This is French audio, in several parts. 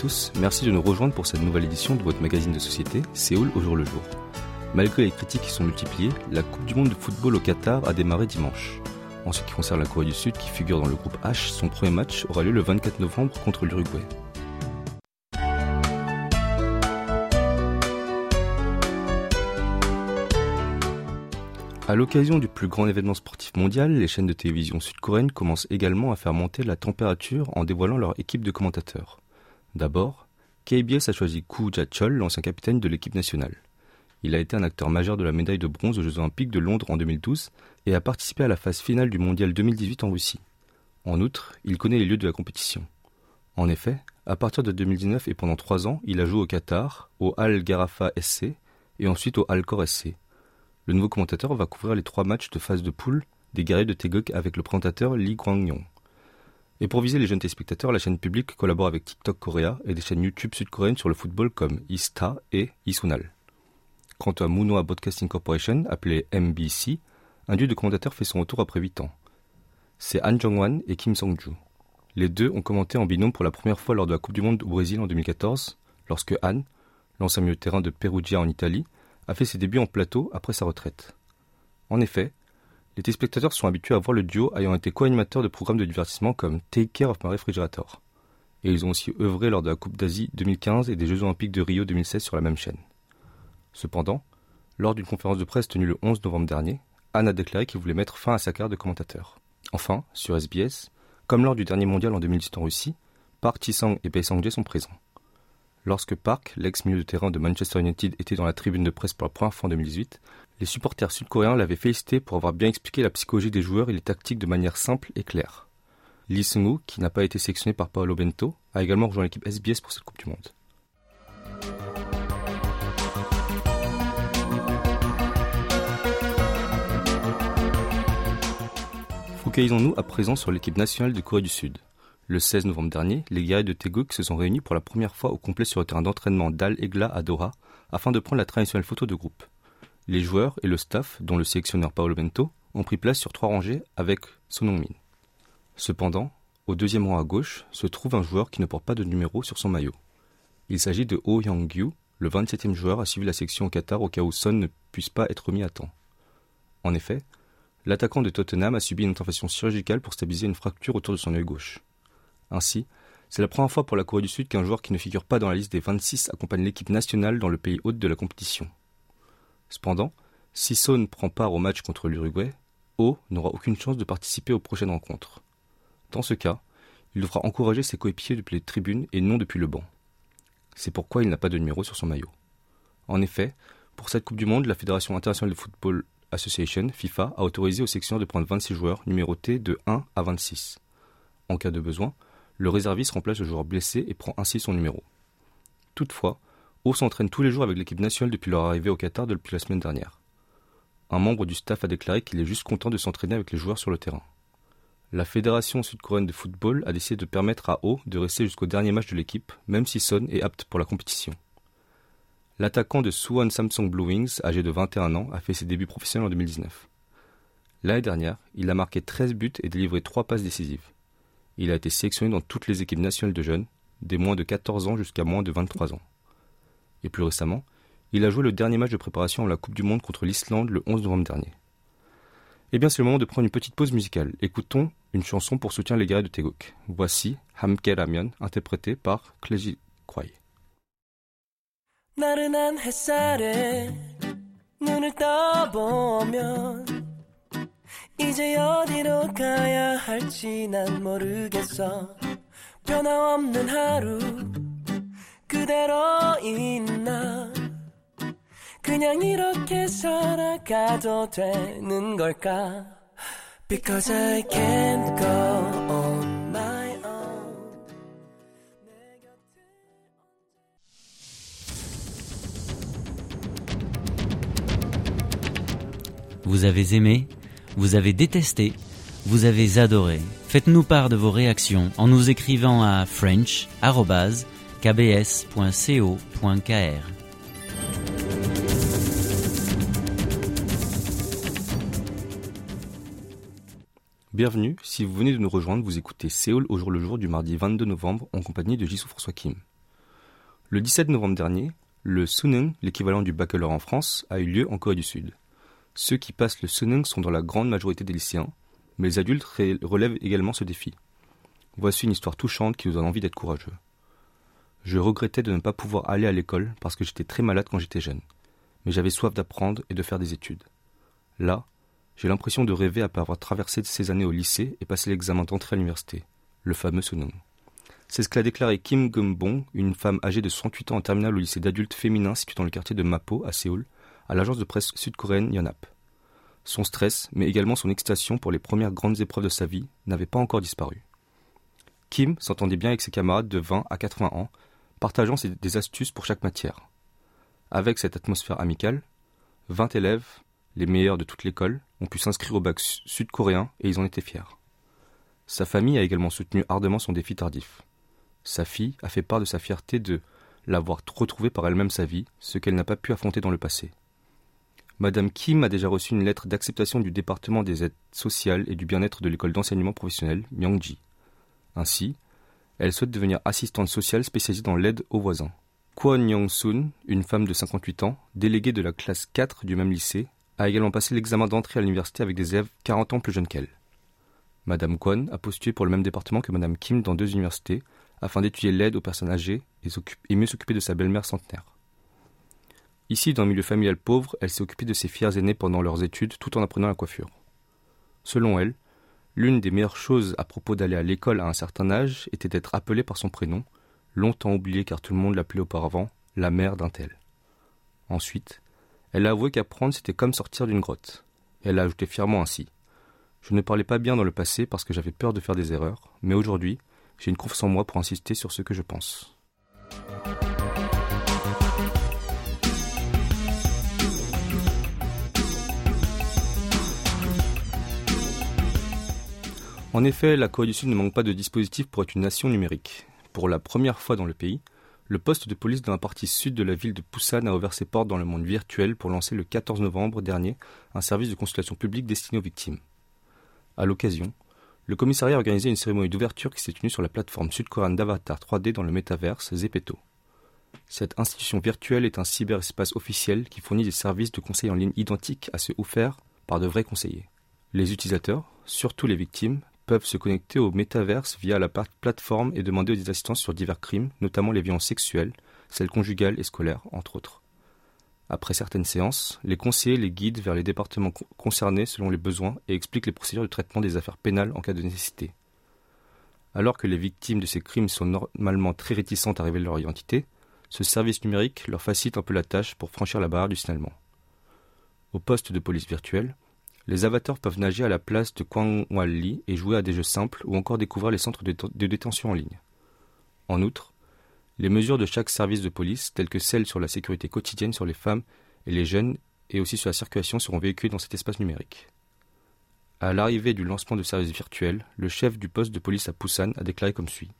Tous, merci de nous rejoindre pour cette nouvelle édition de votre magazine de société, Séoul au jour le jour. Malgré les critiques qui sont multipliées, la Coupe du Monde de football au Qatar a démarré dimanche. En ce qui concerne la Corée du Sud, qui figure dans le groupe H, son premier match aura lieu le 24 novembre contre l'Uruguay. À l'occasion du plus grand événement sportif mondial, les chaînes de télévision sud-coréennes commencent également à faire monter la température en dévoilant leur équipe de commentateurs. D'abord, KBS a choisi Koo Ja-chol, l'ancien capitaine de l'équipe nationale. Il a été un acteur majeur de la médaille de bronze aux Jeux Olympiques de Londres en 2012 et a participé à la phase finale du Mondial 2018 en Russie. En outre, il connaît les lieux de la compétition. En effet, à partir de 2019 et pendant trois ans, il a joué au Qatar, au Al Garafa SC et ensuite au Al Khor SC. Le nouveau commentateur va couvrir les trois matchs de phase de poule des guerriers de Tegok avec le présentateur Lee Kwang-yong. Et pour viser les jeunes téléspectateurs, la chaîne publique collabore avec TikTok Korea et des chaînes YouTube sud-coréennes sur le football comme Ista et Isunal. Quant à Munhwa Broadcasting Corporation, appelé MBC, un duo de commentateurs fait son retour après 8 ans. C'est Han Jong-wan et Kim Song-ju. Les deux ont commenté en binôme pour la première fois lors de la Coupe du Monde au Brésil en 2014, lorsque Han, l'ancien milieu terrain de Perugia en Italie, a fait ses débuts en plateau après sa retraite. En effet, les téléspectateurs sont habitués à voir le duo ayant été co-animateur de programmes de divertissement comme Take Care of My Refrigerator. Et ils ont aussi œuvré lors de la Coupe d'Asie 2015 et des Jeux Olympiques de Rio 2016 sur la même chaîne. Cependant, lors d'une conférence de presse tenue le 11 novembre dernier, Anne a déclaré qu'il voulait mettre fin à sa carrière de commentateur. Enfin, sur SBS, comme lors du dernier mondial en 2018 en Russie, Park Ji-sang et Bae Sang-jae sont présents. Lorsque Park, l'ex-milieu de terrain de Manchester United, était dans la tribune de presse pour la première fois en 2018, les supporters sud-coréens l'avaient félicité pour avoir bien expliqué la psychologie des joueurs et les tactiques de manière simple et claire. Lee Seung-woo, qui n'a pas été sélectionné par Paolo Bento, a également rejoint l'équipe SBS pour cette Coupe du Monde. Focalisons-nous à présent sur l'équipe nationale de Corée du Sud. Le 16 novembre dernier, les guerriers de Teguk se sont réunis pour la première fois au complet sur le terrain d'entraînement d'Al Egla à Doha afin de prendre la traditionnelle photo de groupe. Les joueurs et le staff, dont le sélectionneur Paolo Bento, ont pris place sur trois rangées avec Sonong-min. Cependant, au deuxième rang à gauche se trouve un joueur qui ne porte pas de numéro sur son maillot. Il s'agit de Oh Hyang-gyu, le 27e joueur à suivre la section au Qatar au cas où Son ne puisse pas être mis à temps. En effet, l'attaquant de Tottenham a subi une intervention chirurgicale pour stabiliser une fracture autour de son œil gauche. Ainsi, c'est la première fois pour la Corée du Sud qu'un joueur qui ne figure pas dans la liste des 26 accompagne l'équipe nationale dans le pays hôte de la compétition. Cependant, si Son prend part au match contre l'Uruguay, O n'aura aucune chance de participer aux prochaines rencontres. Dans ce cas, il devra encourager ses coéquipiers depuis les tribunes et non depuis le banc. C'est pourquoi il n'a pas de numéro sur son maillot. En effet, pour cette Coupe du Monde, la Fédération internationale de football Association, FIFA, a autorisé aux sections de prendre 26 joueurs numérotés de 1 à 26. En cas de besoin, le réserviste remplace le joueur blessé et prend ainsi son numéro. Toutefois, O s'entraîne tous les jours avec l'équipe nationale depuis leur arrivée au Qatar depuis la semaine dernière. Un membre du staff a déclaré qu'il est juste content de s'entraîner avec les joueurs sur le terrain. La Fédération sud-coréenne de football a décidé de permettre à O de rester jusqu'au dernier match de l'équipe, même si Son est apte pour la compétition. L'attaquant de Suwon Samsung Blue Wings, âgé de 21 ans, a fait ses débuts professionnels en 2019. L'année dernière, il a marqué 13 buts et délivré 3 passes décisives. Il a été sélectionné dans toutes les équipes nationales de jeunes, des moins de 14 ans jusqu'à moins de 23 ans Et plus récemment, il a joué le dernier match de préparation à la Coupe du Monde contre l'Islande le 11 novembre dernier. Eh bien, c'est le moment de prendre une petite pause musicale. Écoutons une chanson pour soutien les guerriers de Teguk. Voici Hamke Ramion, interprété par Kleji Kwai. 나른한 햇살에 눈을 떠보면 이제 어디로 가야 할지 난 모르겠어 변함없는 하루 Vous avez aimé Vous avez détesté Vous avez adoré. Faites-nous part de vos réactions en nous écrivant à french@ french.kbs.co.kr. Bienvenue, si vous venez de nous rejoindre, vous écoutez Séoul au jour le jour du mardi 22 novembre en compagnie de Jisoo François Kim. Le 17 novembre dernier, le Sunung, l'équivalent du baccalauréat en France, a eu lieu en Corée du Sud. Ceux qui passent le Sunung sont dans la grande majorité des lycéens, mais les adultes relèvent également ce défi. Voici une histoire touchante qui nous donne envie d'être courageux. Je regrettais de ne pas pouvoir aller à l'école parce que j'étais très malade quand j'étais jeune, mais j'avais soif d'apprendre et de faire des études. Là, j'ai l'impression de rêver après avoir traversé ces années au lycée et passé l'examen d'entrée à l'université, le fameux Sunung. C'est ce qu'a déclaré Kim Gumbong, une femme âgée de 68 ans en terminale au lycée d'adultes féminins situé dans le quartier de Mapo, à Séoul, à l'agence de presse sud-coréenne Yonhap. Son stress, mais également son excitation pour les premières grandes épreuves de sa vie, n'avait pas encore disparu. Kim s'entendait bien avec ses camarades de 20 à 80 ans, partageant des astuces pour chaque matière. Avec cette atmosphère amicale, 20 élèves, les meilleurs de toute l'école, ont pu s'inscrire au bac sud-coréen et ils en étaient fiers. Sa famille a également soutenu ardemment son défi tardif. Sa fille a fait part de sa fierté de l'avoir retrouvé par elle-même sa vie, ce qu'elle n'a pas pu affronter dans le passé. Madame Kim a déjà reçu une lettre d'acceptation du département des aides sociales et du bien-être de l'école d'enseignement professionnel Myongji. Ainsi, elle souhaite devenir assistante sociale spécialisée dans l'aide aux voisins. Kwon Young-sun, une femme de 58 ans, déléguée de la classe 4 du même lycée, a également passé l'examen d'entrée à l'université avec des élèves 40 ans plus jeunes qu'elle. Madame Kwon a postulé pour le même département que Madame Kim dans deux universités afin d'étudier l'aide aux personnes âgées et, mieux s'occuper de sa belle-mère centenaire. Ici, dans le milieu familial pauvre, elle s'est occupée de ses fiers aînés pendant leurs études tout en apprenant la coiffure. Selon elle, l'une des meilleures choses à propos d'aller à l'école à un certain âge était d'être appelée par son prénom, longtemps oublié car tout le monde l'appelait auparavant la mère d'un tel. Ensuite, elle a avoué qu'apprendre c'était comme sortir d'une grotte. Elle a ajouté fièrement ainsi. Je ne parlais pas bien dans le passé parce que j'avais peur de faire des erreurs, mais aujourd'hui, j'ai une confiance en moi pour insister sur ce que je pense. En effet, la Corée du Sud ne manque pas de dispositifs pour être une nation numérique. Pour la première fois dans le pays, le poste de police dans la partie sud de la ville de Busan a ouvert ses portes dans le monde virtuel pour lancer le 14 novembre dernier un service de consultation publique destiné aux victimes. À l'occasion, le commissariat a organisé une cérémonie d'ouverture qui s'est tenue sur la plateforme sud-coréenne d'avatar 3D dans le métaverse Zepeto. Cette institution virtuelle est un cyberespace officiel qui fournit des services de conseil en ligne identiques à ceux offerts par de vrais conseillers. Les utilisateurs, surtout les victimes, peuvent se connecter au métaverse via la plateforme et demander des assistances sur divers crimes, notamment les violences sexuelles, celles conjugales et scolaires, entre autres. Après certaines séances, les conseillers les guident vers les départements concernés selon les besoins et expliquent les procédures de traitement des affaires pénales en cas de nécessité. Alors que les victimes de ces crimes sont normalement très réticentes à révéler leur identité, ce service numérique leur facilite un peu la tâche pour franchir la barrière du signalement. Au poste de police virtuelle, les avatars peuvent nager à la place de Kwangwali et jouer à des jeux simples ou encore découvrir les centres de, détention en ligne. En outre, les mesures de chaque service de police, telles que celles sur la sécurité quotidienne sur les femmes et les jeunes et aussi sur la circulation, seront véhiculées dans cet espace numérique. À l'arrivée du lancement de services virtuels, le chef du poste de police à Busan a déclaré comme suit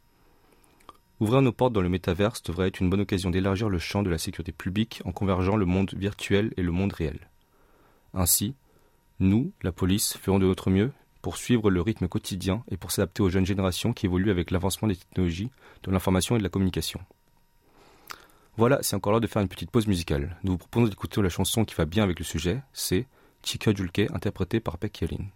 Ouvrir nos portes dans le métaverse devrait être une bonne occasion d'élargir le champ de la sécurité publique en convergeant le monde virtuel et le monde réel. Ainsi, nous, la police, ferons de notre mieux pour suivre le rythme quotidien et pour s'adapter aux jeunes générations qui évoluent avec l'avancement des technologies, de l'information et de la communication. Voilà, c'est encore l'heure de faire une petite pause musicale. Nous vous proposons d'écouter la chanson qui va bien avec le sujet, c'est Chika Julke, interprétée par Peck Yelin.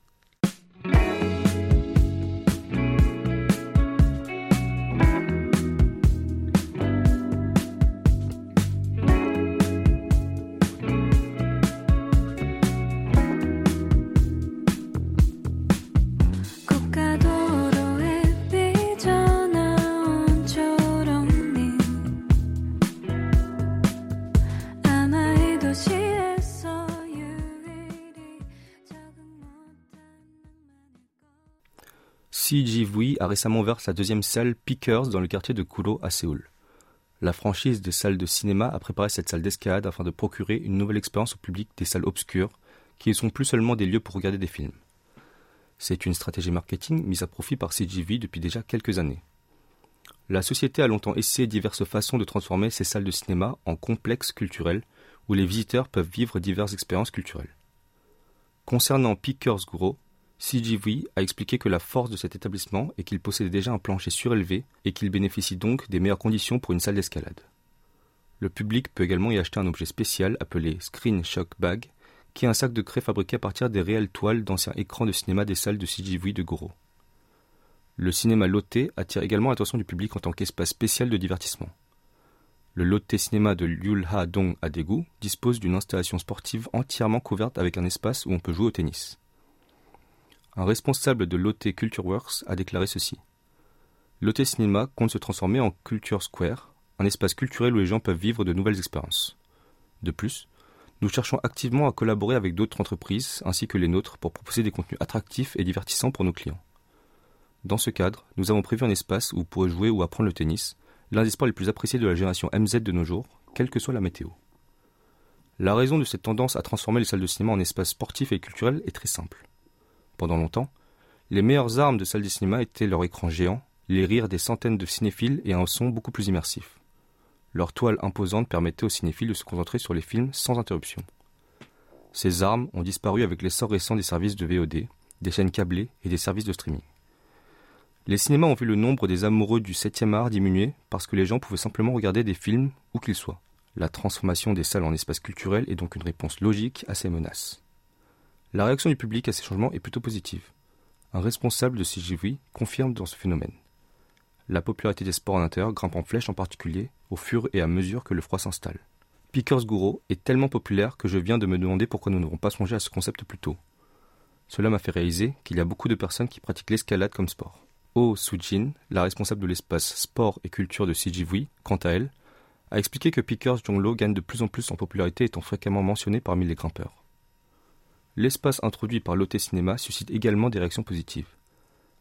CGV a récemment ouvert sa deuxième salle Pickers dans le quartier de Kuro à Séoul. La franchise des salles de cinéma a préparé cette salle d'escalade afin de procurer une nouvelle expérience au public des salles obscures qui ne sont plus seulement des lieux pour regarder des films. C'est une stratégie marketing mise à profit par CGV depuis déjà quelques années. La société a longtemps essayé diverses façons de transformer ces salles de cinéma en complexes culturels où les visiteurs peuvent vivre diverses expériences culturelles. Concernant Pickers Guro, CGV a expliqué que la force de cet établissement est qu'il possédait déjà un plancher surélevé et qu'il bénéficie donc des meilleures conditions pour une salle d'escalade. Le public peut également y acheter un objet spécial appelé Screen Shock Bag, qui est un sac de craie fabriqué à partir des réelles toiles d'anciens écrans de cinéma des salles de CGV de Goro. Le cinéma Lotte attire également l'attention du public en tant qu'espace spécial de divertissement. Le Lotte Cinéma de Lyulha Dong à Daegu dispose d'une installation sportive entièrement couverte avec un espace où on peut jouer au tennis. Un responsable de Lotte Culture Works a déclaré ceci. Lotte Cinéma compte se transformer en Culture Square, un espace culturel où les gens peuvent vivre de nouvelles expériences. De plus, nous cherchons activement à collaborer avec d'autres entreprises ainsi que les nôtres pour proposer des contenus attractifs et divertissants pour nos clients. Dans ce cadre, nous avons prévu un espace où vous pourrez jouer ou apprendre le tennis, l'un des sports les plus appréciés de la génération MZ de nos jours, quelle que soit la météo. La raison de cette tendance à transformer les salles de cinéma en espaces sportifs et culturels est très simple. Pendant longtemps, les meilleures armes de salles de cinéma étaient leur écran géant, les rires des centaines de cinéphiles et un son beaucoup plus immersif. Leur toile imposante permettait aux cinéphiles de se concentrer sur les films sans interruption. Ces armes ont disparu avec l'essor récent des services de VOD, des chaînes câblées et des services de streaming. Les cinémas ont vu le nombre des amoureux du 7e art diminuer parce que les gens pouvaient simplement regarder des films où qu'ils soient. La transformation des salles en espaces culturels est donc une réponse logique à ces menaces. La réaction du public à ces changements est plutôt positive. Un responsable de CGV confirme dans ce phénomène. La popularité des sports en intérieur grimpe en flèche en particulier au fur et à mesure que le froid s'installe. Pickers Guro est tellement populaire que je viens de me demander pourquoi nous n'avons pas songé à ce concept plus tôt. Cela m'a fait réaliser qu'il y a beaucoup de personnes qui pratiquent l'escalade comme sport. Oh Sujin, la responsable de l'espace sport et culture de CGV, quant à elle, a expliqué que Pickers Jonglo gagne de plus en plus en popularité étant fréquemment mentionné parmi les grimpeurs. L'espace introduit par Lotte Cinéma suscite également des réactions positives.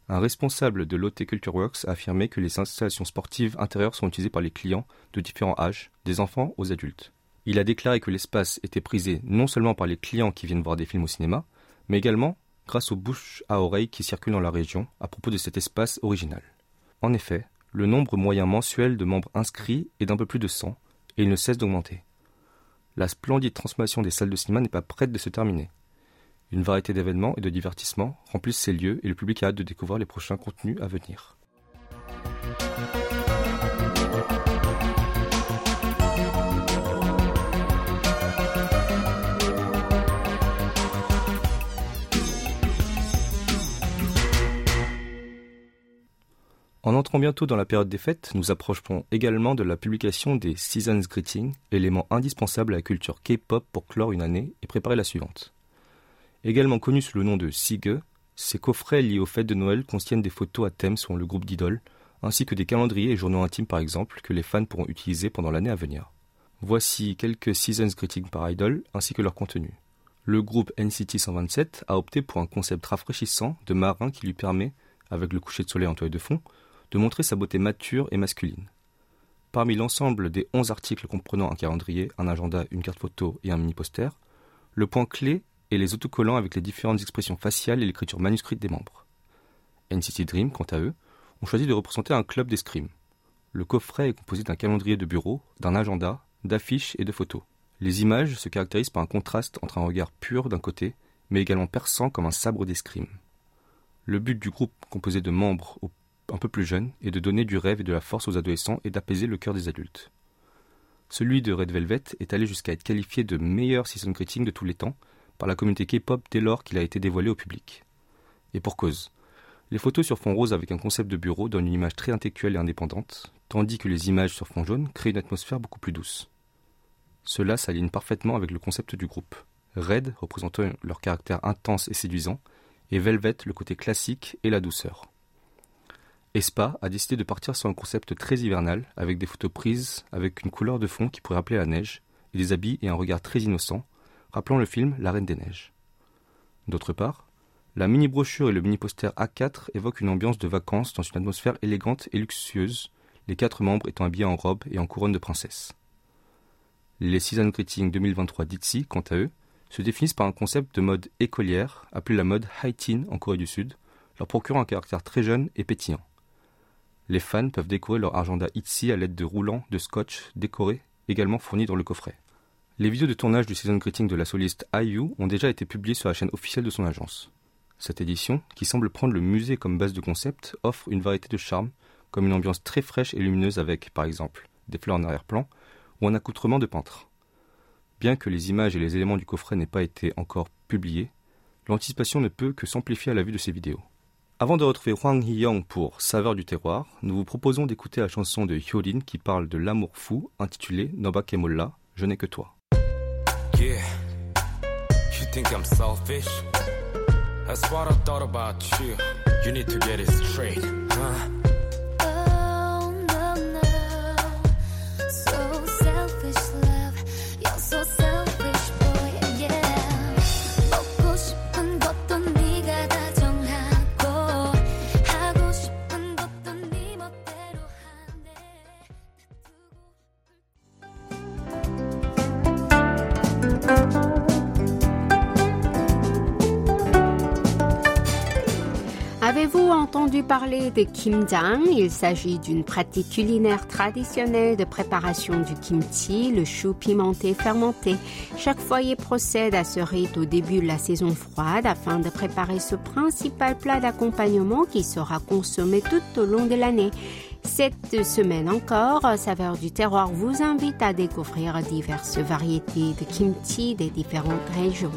Un responsable de Lotte Culture Works a affirmé que les installations sportives intérieures sont utilisées par les clients de différents âges, des enfants aux adultes. Il a déclaré que l'espace était prisé non seulement par les clients qui viennent voir des films au cinéma, mais également grâce aux bouches à oreilles qui circulent dans la région à propos de cet espace original. En effet, le nombre moyen mensuel de membres inscrits est d'un peu plus de 100, et il ne cesse d'augmenter. La splendide transformation des salles de cinéma n'est pas prête de se terminer. Une variété d'événements et de divertissements remplissent ces lieux et le public a hâte de découvrir les prochains contenus à venir. En entrant bientôt dans la période des fêtes, nous approcherons également de la publication des Seasons Greetings, élément indispensable à la culture K-pop pour clore une année et préparer la suivante. Également connu sous le nom de Sige, ces coffrets liés aux fêtes de Noël contiennent des photos à thème selon le groupe d'idoles, ainsi que des calendriers et journaux intimes par exemple que les fans pourront utiliser pendant l'année à venir. Voici quelques Seasons Greetings par idol ainsi que leur contenu. Le groupe NCT 127 a opté pour un concept rafraîchissant de marin qui lui permet, avec le coucher de soleil en toile de fond, de montrer sa beauté mature et masculine. Parmi l'ensemble des 11 articles comprenant un calendrier, un agenda, une carte photo et un mini-poster, le point clé est les autocollants avec les différentes expressions faciales et l'écriture manuscrite des membres. NCT Dream, quant à eux, ont choisi de représenter un club d'escrime. Le coffret est composé d'un calendrier de bureau, d'un agenda, d'affiches et de photos. Les images se caractérisent par un contraste entre un regard pur d'un côté, mais également perçant comme un sabre d'escrime. Le but du groupe, composé de membres un peu plus jeune et de donner du rêve et de la force aux adolescents et d'apaiser le cœur des adultes. Celui de Red Velvet est allé jusqu'à être qualifié de meilleur season greeting de tous les temps la communauté K-pop dès lors qu'il a été dévoilé au public. Et pour cause. Les photos sur fond rose avec un concept de bureau donnent une image très intellectuelle et indépendante, tandis que les images sur fond jaune créent une atmosphère beaucoup plus douce. Cela s'aligne parfaitement avec le concept du groupe. Red représentant leur caractère intense et séduisant, et Velvet le côté classique et la douceur. Espa a décidé de partir sur un concept très hivernal, avec des photos prises avec une couleur de fond qui pourrait rappeler la neige, et des habits et un regard très innocent, rappelant le film La Reine des Neiges. D'autre part, la mini-brochure et le mini-poster A4 évoquent une ambiance de vacances dans une atmosphère élégante et luxueuse, les quatre membres étant habillés en robe et en couronne de princesse. Les Season Greeting 2023 d'Itzy, quant à eux, se définissent par un concept de mode écolière, appelé la mode high teen en Corée du Sud, leur procurant un caractère très jeune et pétillant. Les fans peuvent décorer leur agenda Etsy à l'aide de roulants de scotch décorés, également fournis dans le coffret. Les vidéos de tournage du season greeting de la soliste IU ont déjà été publiées sur la chaîne officielle de son agence. Cette édition, qui semble prendre le musée comme base de concept, offre une variété de charmes, comme une ambiance très fraîche et lumineuse avec, par exemple, des fleurs en arrière-plan ou un accoutrement de peintre. Bien que les images et les éléments du coffret n'aient pas été encore publiés, l'anticipation ne peut que s'amplifier à la vue de ces vidéos. Avant de retrouver Huang Hiyang pour Saveur du terroir, nous vous proposons d'écouter la chanson de Hyolin qui parle de l'amour fou intitulée Noba Kemolla, Je n'ai que toi. Yeah. You think I'm selfish? That's what I thought about you. You need to get it straight, huh? De kimjang Il s'agit d'une pratique culinaire traditionnelle de préparation du kimchi, le chou pimenté fermenté. Chaque foyer procède à ce rite au début de la saison froide afin de préparer ce principal plat d'accompagnement qui sera consommé tout au long de l'année. Cette semaine encore, Saveur du terroir vous invite à découvrir diverses variétés de kimchi des différentes régions.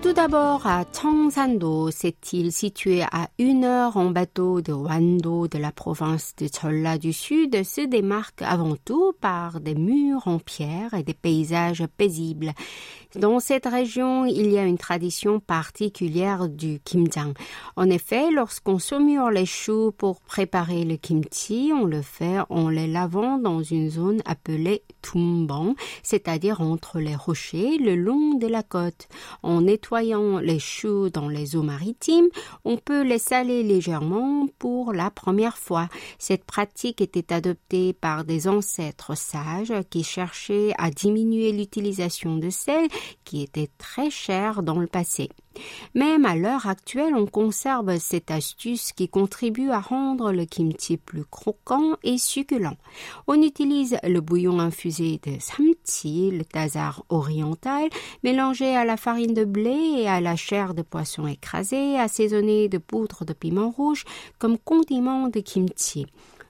Partons tout d'abord à Cheongsando, cette île située à une heure en bateau de Wando de la province de Cholla du Sud se démarque avant tout par des murs en pierre et des paysages paisibles. Dans cette région, il y a une tradition particulière du kimjang. En effet, lorsqu'on saumure les choux pour préparer le kimchi, on le fait en les lavant dans une zone appelée tumbang, c'est-à-dire entre les rochers le long de la côte. En nettoyant les choux dans les eaux maritimes, on peut les saler légèrement pour la première fois. Cette pratique était adoptée par des ancêtres sages qui cherchaient à diminuer l'utilisation de sel qui était très cher dans le passé. Même à l'heure actuelle, on conserve cette astuce qui contribue à rendre le kimchi plus croquant et succulent. On utilise le bouillon infusé de samchi, le tazar oriental, mélangé à la farine de blé et à la chair de poisson écrasée, assaisonné de poudre de piment rouge comme condiment de kimchi.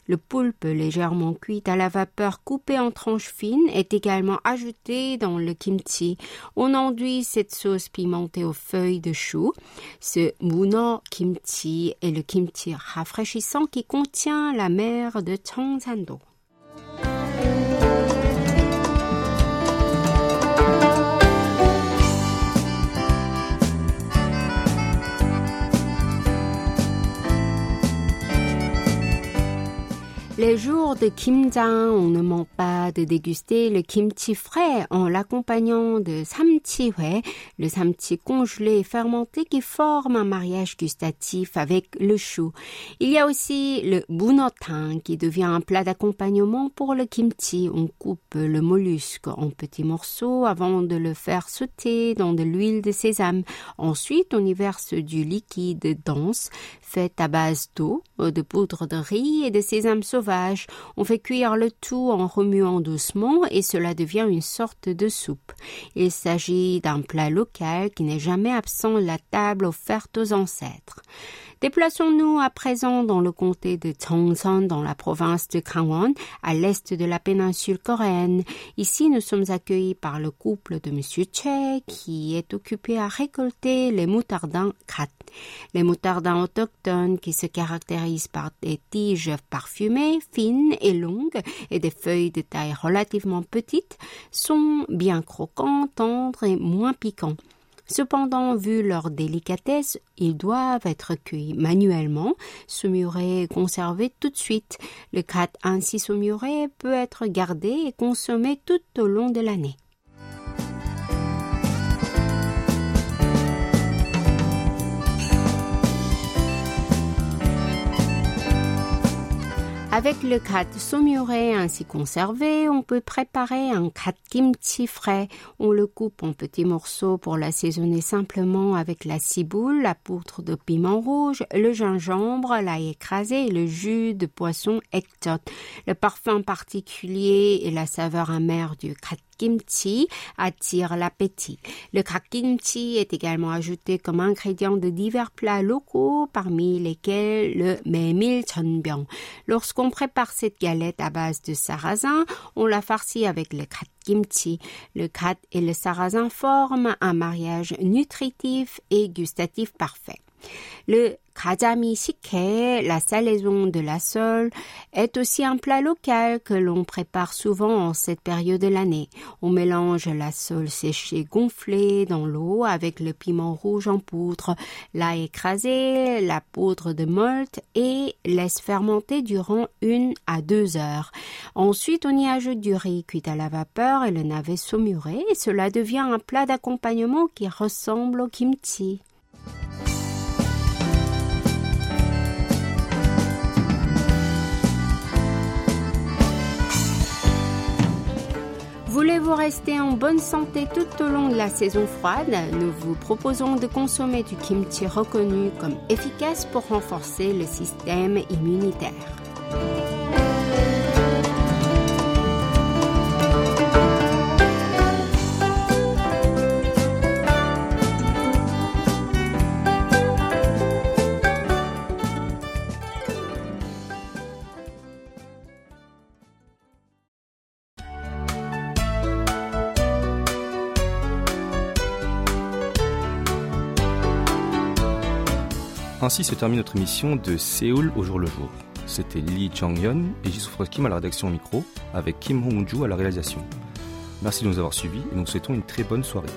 Le poulpe légèrement cuit à la vapeur coupé en tranches fines est également ajouté dans le kimchi. On enduit cette sauce pimentée aux feuilles de chou. Ce muno kimchi est le kimchi rafraîchissant qui contient la mer de Cheongsando. Les jours de kimjang, on ne manque pas de déguster le kimchi frais en l'accompagnant de samchihue, le samchi congelé et fermenté qui forme un mariage gustatif avec le chou. Il y a aussi le bunotang qui devient un plat d'accompagnement pour le kimchi. On coupe le mollusque en petits morceaux avant de le faire sauter dans de l'huile de sésame. Ensuite, on y verse du liquide dense fait à base d'eau, de poudre de riz et de sésame sauvage. On fait cuire le tout en remuant doucement et cela devient une sorte de soupe. Il s'agit d'un plat local qui n'est jamais absent de la table offerte aux ancêtres. Déplaçons-nous à présent dans le comté de Cheongsan, dans la province de Gangwon, à l'est de la péninsule coréenne. Ici, nous sommes accueillis par le couple de Monsieur Che, qui est occupé à récolter les moutardins. Les moutardins autochtones qui se caractérisent par des tiges parfumées, fines et longues, et des feuilles de taille relativement petite, sont bien croquants, tendres et moins piquants. Cependant, vu leur délicatesse, ils doivent être cueillis manuellement, saumurés et conservés tout de suite. Le cat ainsi saumuré peut être gardé et consommé tout au long de l'année. Avec le kat saumuré ainsi conservé, on peut préparer un kat kimchi frais. On le coupe en petits morceaux pour l'assaisonner simplement avec la ciboule, la poudre de piment rouge, le gingembre, l'ail écrasé et le jus de poisson ekjot. Le parfum particulier et la saveur amère du kat kimchi attire l'appétit. Le kimchi est également ajouté comme ingrédient de divers plats locaux, parmi lesquels le memil chonbyong. Lorsqu'on prépare cette galette à base de sarrasin, on la farcit avec le kimchi. Le kat et le sarrasin forment un mariage nutritif et gustatif parfait. Le Shike, la salaison de la sole, est aussi un plat local que l'on prépare souvent en cette période de l'année. On mélange la sole séchée gonflée dans l'eau avec le piment rouge en poudre, l'ail écrasé, la poudre de malt et laisse fermenter durant une à deux heures. Ensuite, on y ajoute du riz cuit à la vapeur et le navet saumuré et cela devient un plat d'accompagnement qui ressemble au kimchi. Voulez-vous rester en bonne santé tout au long de la saison froide? Nous vous proposons de consommer du kimchi reconnu comme efficace pour renforcer le système immunitaire. Ainsi se termine notre émission de Séoul au jour le jour. C'était Lee Chang-yeon et Jisoo Kim à la rédaction micro, avec Kim Hong-ju à la réalisation. Merci de nous avoir suivis et nous souhaitons une très bonne soirée.